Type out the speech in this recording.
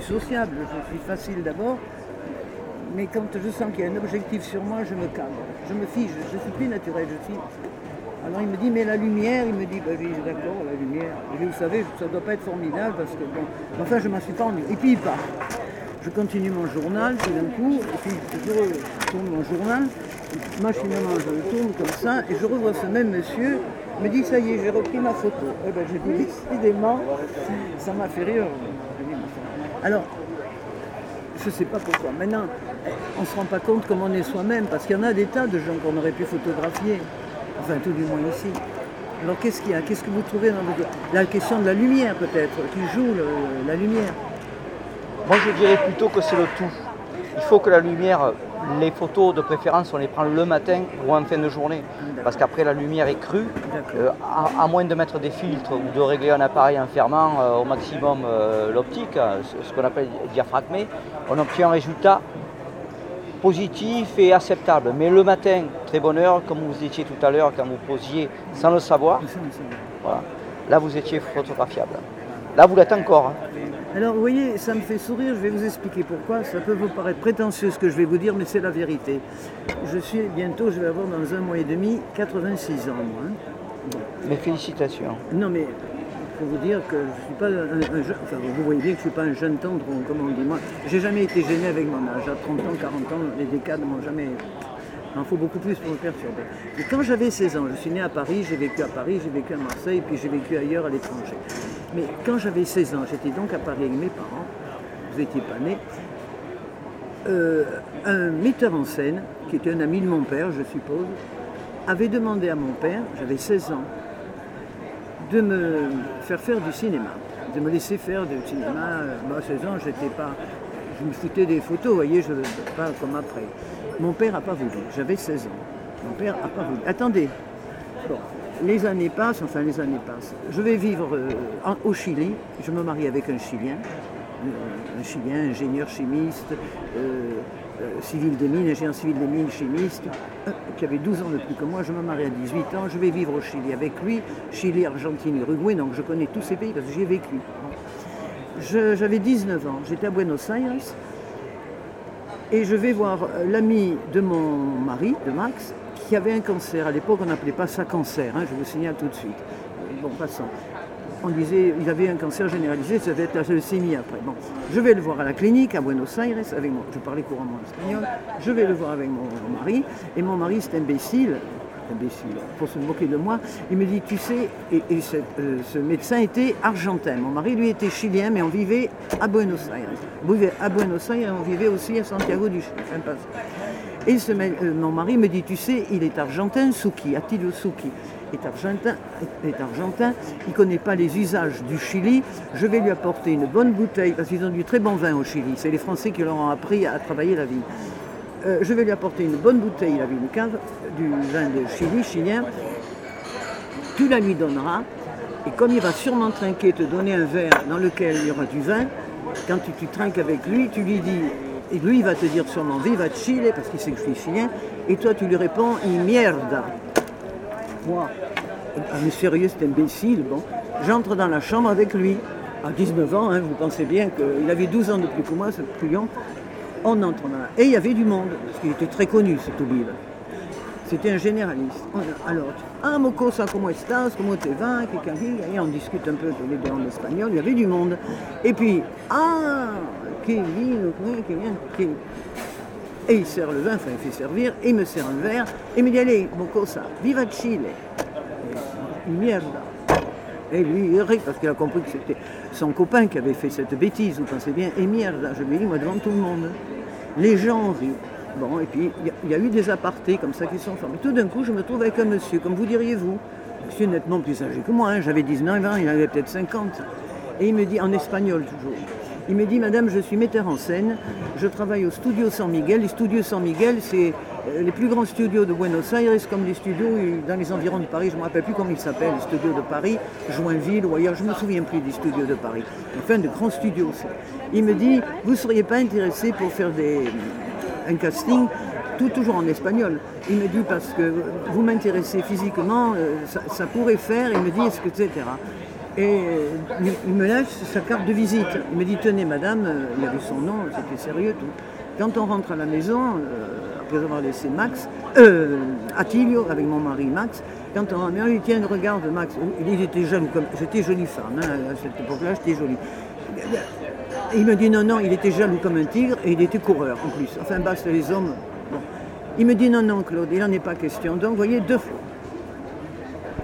suis sociable, je suis facile d'abord. Mais quand je sens qu'il y a un objectif sur moi, je me calme. Je me fige, je ne suis plus naturel, je suis. Alors il me dit, mais la lumière, il me dit, bah, oui, d'accord, la lumière. Et vous savez, ça ne doit pas être formidable parce que bon. Enfin, je m'en suis pas rendu. Et puis il part. Je continue mon journal tout d'un coup, et puis je retourne mon journal, machinalement je le tourne comme ça, et je revois ce même monsieur, me dit ça y est, j'ai repris ma photo. Eh ben j'ai dit décidément, ça m'a fait rire. Alors, je ne sais pas pourquoi. Maintenant, on ne se rend pas compte comment on est soi-même, parce qu'il y en a des tas de gens qu'on aurait pu photographier, enfin tout du moins ici. Alors qu'est-ce qu'il y a? Qu'est-ce que vous trouvez dans la question de la lumière peut-être, qui joue la lumière Moi je dirais plutôt que c'est le tout. Il faut que la lumière, les photos de préférence, on les prend le matin ou en fin de journée. Parce qu'après la lumière est crue, euh, à, moins de mettre des filtres ou de régler un appareil en fermant euh, au maximum euh, l'optique, ce, qu'on appelle diaphragmé, on obtient un résultat positif et acceptable. Mais le matin, très bonne heure, comme vous étiez tout à l'heure quand vous posiez sans le savoir, là vous étiez photographiable. Là vous l'êtes encore. Hein. Alors vous voyez, ça me fait sourire, je vais vous expliquer pourquoi. Ça peut vous paraître prétentieux ce que je vais vous dire, mais c'est la vérité. Je suis bientôt, je vais avoir dans un mois et demi 86 ans, moi. Hein. Mes félicitations. Non mais faut vous dire que je ne suis pas un, jeune, enfin vous voyez bien que je ne suis pas un jeune tendre, comme on dit. Moi, j'ai jamais été gêné avec mon âge. À 30 ans, 40 ans, les décades m'ont jamais il en faut beaucoup plus pour me perturber. Et quand j'avais 16 ans, je suis né à Paris, j'ai vécu à Paris, j'ai vécu à Marseille, puis j'ai vécu ailleurs à l'étranger. Mais quand j'avais 16 ans, j'étais donc à Paris avec mes parents, vous n'étiez pas nés, euh, un metteur en scène, qui était un ami de mon père, je suppose, avait demandé à mon père, j'avais 16 ans, de me faire faire du cinéma, de me laisser faire du cinéma. Moi, à 16 ans, j'étais pas. Je me foutais des photos, vous voyez, je pas comme après. Mon père n'a pas voulu, j'avais 16 ans. Mon père n'a pas voulu. Attendez, les années passent, enfin les années passent. Je vais vivre euh, au Chili, je me marie avec un Chilien, euh, un Chilien, ingénieur chimiste, euh, civil des mines, ingénieur civil des mines, chimiste, qui avait 12 ans de plus que moi. Je me marie à 18 ans, je vais vivre au Chili avec lui, Chili, Argentine, Uruguay, donc je connais tous ces pays parce que j'y ai vécu. J'avais 19 ans, j'étais à Buenos Aires, et je vais voir l'ami de mon mari, de Max, qui avait un cancer. À l'époque, on n'appelait pas ça cancer, hein, je vous signale tout de suite. Bon, passons. On disait il avait un cancer généralisé, ça devait être la leucémie après. Bon, je vais le voir à la clinique à Buenos Aires, avec mon, je parlais couramment espagnol, je vais le voir avec mon, mari, et mon mari, c'est imbécile, imbécile, pour se moquer de moi, il me dit, tu sais, et, euh, ce médecin était argentin. Mon mari, lui, était chilien, mais on vivait à Buenos Aires. On vivait à Buenos Aires, on vivait aussi à Santiago du Chili. Et euh, mon mari me dit, tu sais, il est argentin, Souki, Attilio Souki est argentin, est argentin, il ne connaît pas les usages du Chili, je vais lui apporter une bonne bouteille, parce qu'ils ont du très bon vin au Chili, c'est les Français qui leur ont appris à travailler la vie. Euh, je vais lui apporter une bonne bouteille, il avait une cave, du vin de Chili, chilien, tu la lui donneras, et comme il va sûrement trinquer, te donner un verre dans lequel il y aura du vin, quand tu, trinques avec lui, tu lui dis, et lui il va te dire sûrement viva Chile, parce qu'il sait que je suis chilien, et toi tu lui réponds, y mierda. Moi, un sérieux, cet imbécile, bon, j'entre dans la chambre avec lui, à 19 ans, hein, vous pensez bien qu'il avait 12 ans de plus que moi, ce client. On entre là. Et il y avait du monde, parce qu'il était très connu, cet Olive. C'était un généraliste. Alors, ah, Moco, ça, comment estás, comment te va, et on discute un peu tous les en espagnol, il y avait du monde. Et puis, ah, qui vient, Et il sert le vin, enfin il fait servir, et il me sert un verre, et il me dit, allez, Moco, ça, viva Chile. merde. Et lui, il rit parce qu'il a compris que c'était son copain qui avait fait cette bêtise, vous pensez bien, et merde, je ai dit, moi, devant tout le monde. Les gens rient. Bon, et puis il y, a eu des apartés comme ça qui sont formés. Tout d'un coup, je me trouve avec un monsieur, comme vous diriez vous, monsieur nettement plus âgé que moi, hein. j'avais 19 ans, il avait peut-être 50. Et il me dit, en espagnol toujours, il me dit, Madame, je suis metteur en scène, je travaille au Studio San Miguel. Les studios San Miguel, c'est les plus grands studios de Buenos Aires, comme les studios dans les environs de Paris, je ne me rappelle plus comment ils s'appellent, les studios de Paris, Joinville ou ailleurs, je ne me souviens plus des studios de Paris. Enfin, de grands studios. Il me dit, vous ne seriez pas intéressé pour faire des, un casting tout toujours en espagnol. Il me dit parce que vous m'intéressez physiquement, euh, ça, pourrait faire, il me dit est-ce que etc. Et il me lâche sa carte de visite. Il me dit Tenez, madame, il avait son nom, c'était sérieux. Tout. Quand on rentre à la maison, avoir laissé Max, euh, Attilio, avec mon mari Max, quand on il dit Tiens, regarde Max. Il était jeune, comme j'étais jolie femme, hein, à cette époque-là, j'étais jolie. il me dit non, non, il était jaloux comme un tigre et il était coureur en plus. Enfin, basta les hommes. Il me dit non, non, Claude, il n'en est pas question. Donc, vous voyez, deux fois